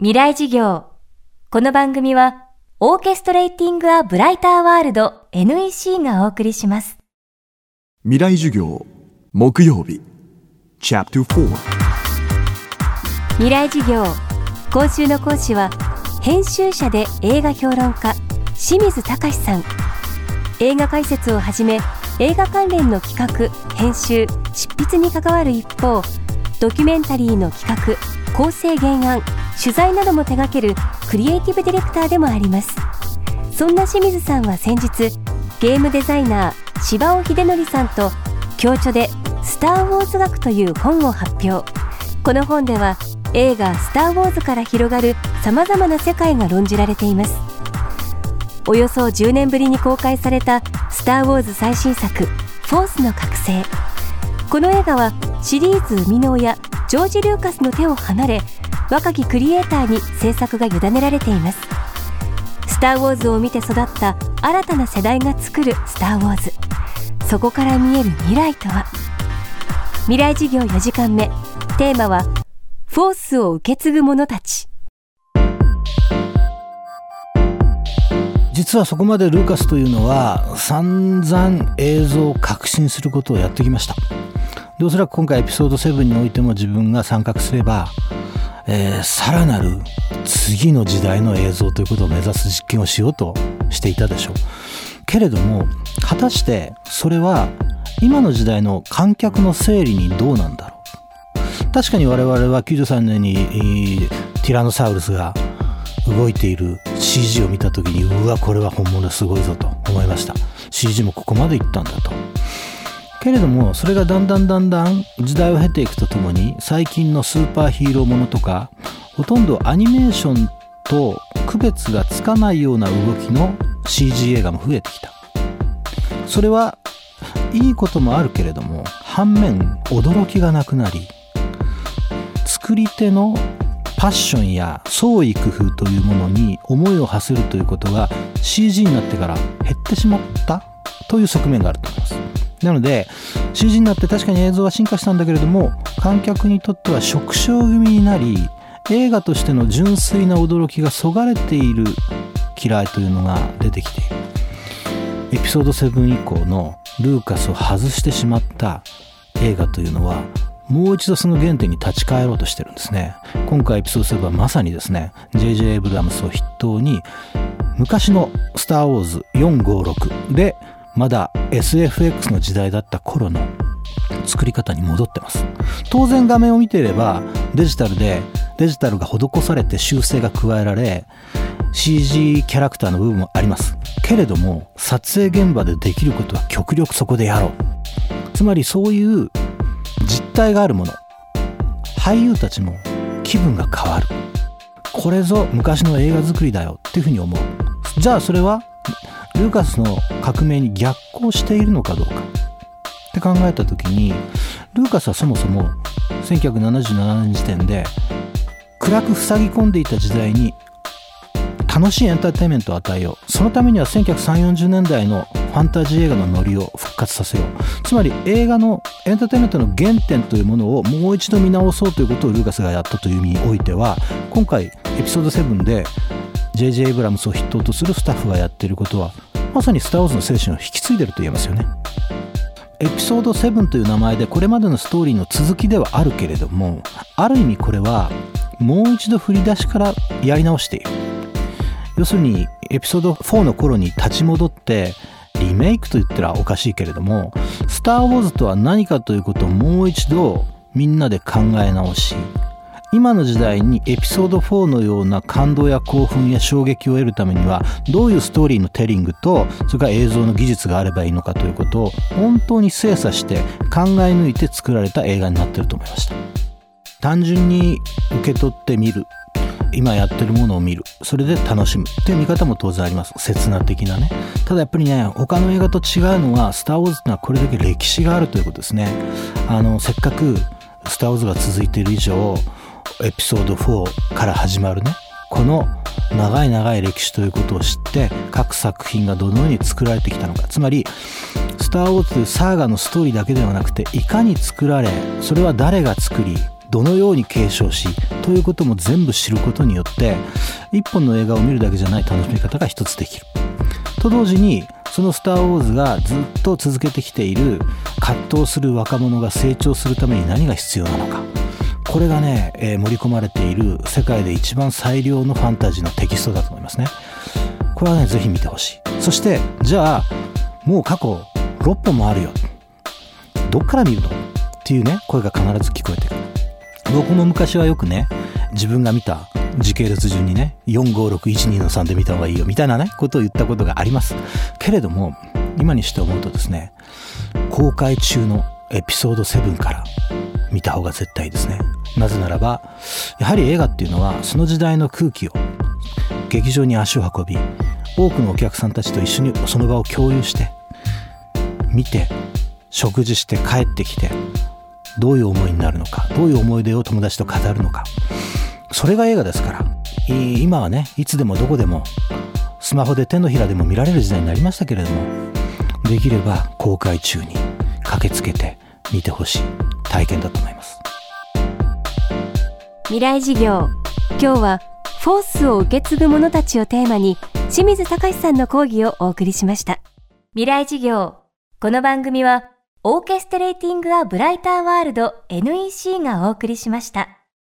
未来事業。この番組は、オーケストレーティング・ア・ブライター・ワールド NEC がお送りします。未来授業木曜日チャプター未来事業。今週の講師は、編集者で映画評論家、清水隆さん。映画解説をはじめ、映画関連の企画、編集、執筆に関わる一方、ドキュメンタリーの企画、構成原案、取材なども手掛けるクリエイティブディレクターでもあります。そんな清水さんは先日ゲームデザイナー柴尾秀則さんと共著で「スター・ウォーズ学」という本を発表。この本では映画「スター・ウォーズ」から広がるさまざまな世界が論じられています。およそ10年ぶりに公開された「スター・ウォーズ」最新作「フォースの覚醒」この映画はシリーズ生みの親ジョージ・ルーカスの手を離れ若きクリエイターに制作が委ねられています。スター・ウォーズを見て育った新たな世代が作るスター・ウォーズ。そこから見える未来とは？未来事業4時間目。テーマはフォースを受け継ぐ者たち。実はそこまでルーカスというのは散々映像を革新することをやってきました。でおそらく今回エピソード7においても自分が参画すれば、えー、さらなる次の時代の映像ということを目指す実験をしようとしていたでしょう。けれども果たしてそれは今の時代の観客の整理にどうなんだろう。確かに我々は93年にティラノサウルスが動いている CG を見た時にうわこれは本物すごいぞと思いました。CG もここまでいったんだと。けれどもそれがだんだんだんだん時代を経ていくとともに最近のスーパーヒーローものとかほとんどアニメーションと区別がつかないような動きの CG 映画も増えてきた。それはいいこともあるけれども反面驚きがなくなり作り手のパッションや創意工夫というものに思いを馳せるということが CG になってから減ってしまったという側面があると思います。なので CG になって確かに映像は進化したんだけれども観客にとっては縮小気味になり映画としての純粋な驚きがそがれている嫌いというのが出てきているエピソード7以降のルーカスを外してしまった映画というのはもう一度その原点に立ち返ろうとしてるんですね今回エピソード7はまさにですね J.J. エイブラムスを筆頭に昔の「スター・ウォーズ456」でまだ SFX の時代だった頃の作り方に戻ってます。当然画面を見ていればデジタルでデジタルが施されて修正が加えられ CG キャラクターの部分もあります。けれども撮影現場でできることは極力そこでやろう。つまりそういう実体があるもの俳優たちも気分が変わる。これぞ昔の映画作りだよっていうふうに思う。じゃあそれはルーカスの革命に逆行しているのかどうかって考えた時にルーカスはそもそも1977年時点で暗く塞ぎ込んでいた時代に楽しいエンターテインメントを与えようそのためには1940年代のファンタジー映画のノリを復活させようつまり映画のエンターテインメントの原点というものをもう一度見直そうということをルーカスがやったという意味においては今回エピソード7で J.J. エブラムスを筆頭とするスタッフがやっていることはまさに「スター・ウォーズ」の精神を引き継いでると言えますよね。エピソード7という名前でこれまでのストーリーの続きではあるけれどもある意味これはもう一度振り出しからやり直している要するにエピソード4の頃に立ち戻ってリメイクと言ったらおかしいけれども「スター・ウォーズ」とは何かということをもう一度みんなで考え直し今の時代にエピソード4のような感動や興奮や衝撃を得るためにはどういうストーリーのテリングとそれから映像の技術があればいいのかということを本当に精査して考え抜いて作られた映画になってると思いました。単純に受け取ってみる。今やってるものを見る。それで楽しむ。っていう見方も当然あります。刹那的なね。ただやっぱりね他の映画と違うのは「スター・ウォーズ」ってのはこれだけ歴史があるということですね。あのせっかく「スター・ウォーズ」が続いている以上エピソード4から始まるね。この長い長い歴史ということを知って各作品がどのように作られてきたのか。つまり「スター・ウォーズ」サーガのストーリーだけではなくていかに作られそれは誰が作りどのように継承しということも全部知ることによって一本の映画を見るだけじゃない楽しみ方が一つできる。と同時にその「スター・ウォーズ」がずっと続けてきている葛藤する若者が成長するために何が必要なのか。これがね、えー、盛り込まれている世界で一番最良のファンタジーのテキストだと思いますね。これはね、ぜひ見てほしい。そして、じゃあ、もう過去6本もあるよ。どっから見るの？っていうね、声が必ず聞こえてくる。僕も昔はよくね、自分が見た時系列順にね、45612の3で見た方がいいよ、みたいなね、ことを言ったことがあります。けれども、今にして思うとですね、公開中のエピソード7から見た方が絶対ですね。なぜならば、やはり映画っていうのはその時代の空気を劇場に足を運び、多くのお客さんたちと一緒にその場を共有して、見て、食事して帰ってきて、どういう思いになるのか、どういう思い出を友達と語るのか。それが映画ですから。今はね、いつでもどこでも、スマホで手のひらでも見られる時代になりましたけれども、できれば公開中に駆けつけて見てほしい体験だと思います。未来事業今日はフォースを受け継ぐ者たちをテーマに清水隆さんの講義をお送りしました未来事業この番組はオーケストレーティング・ア・ブライター・ワールド NEC がお送りしました。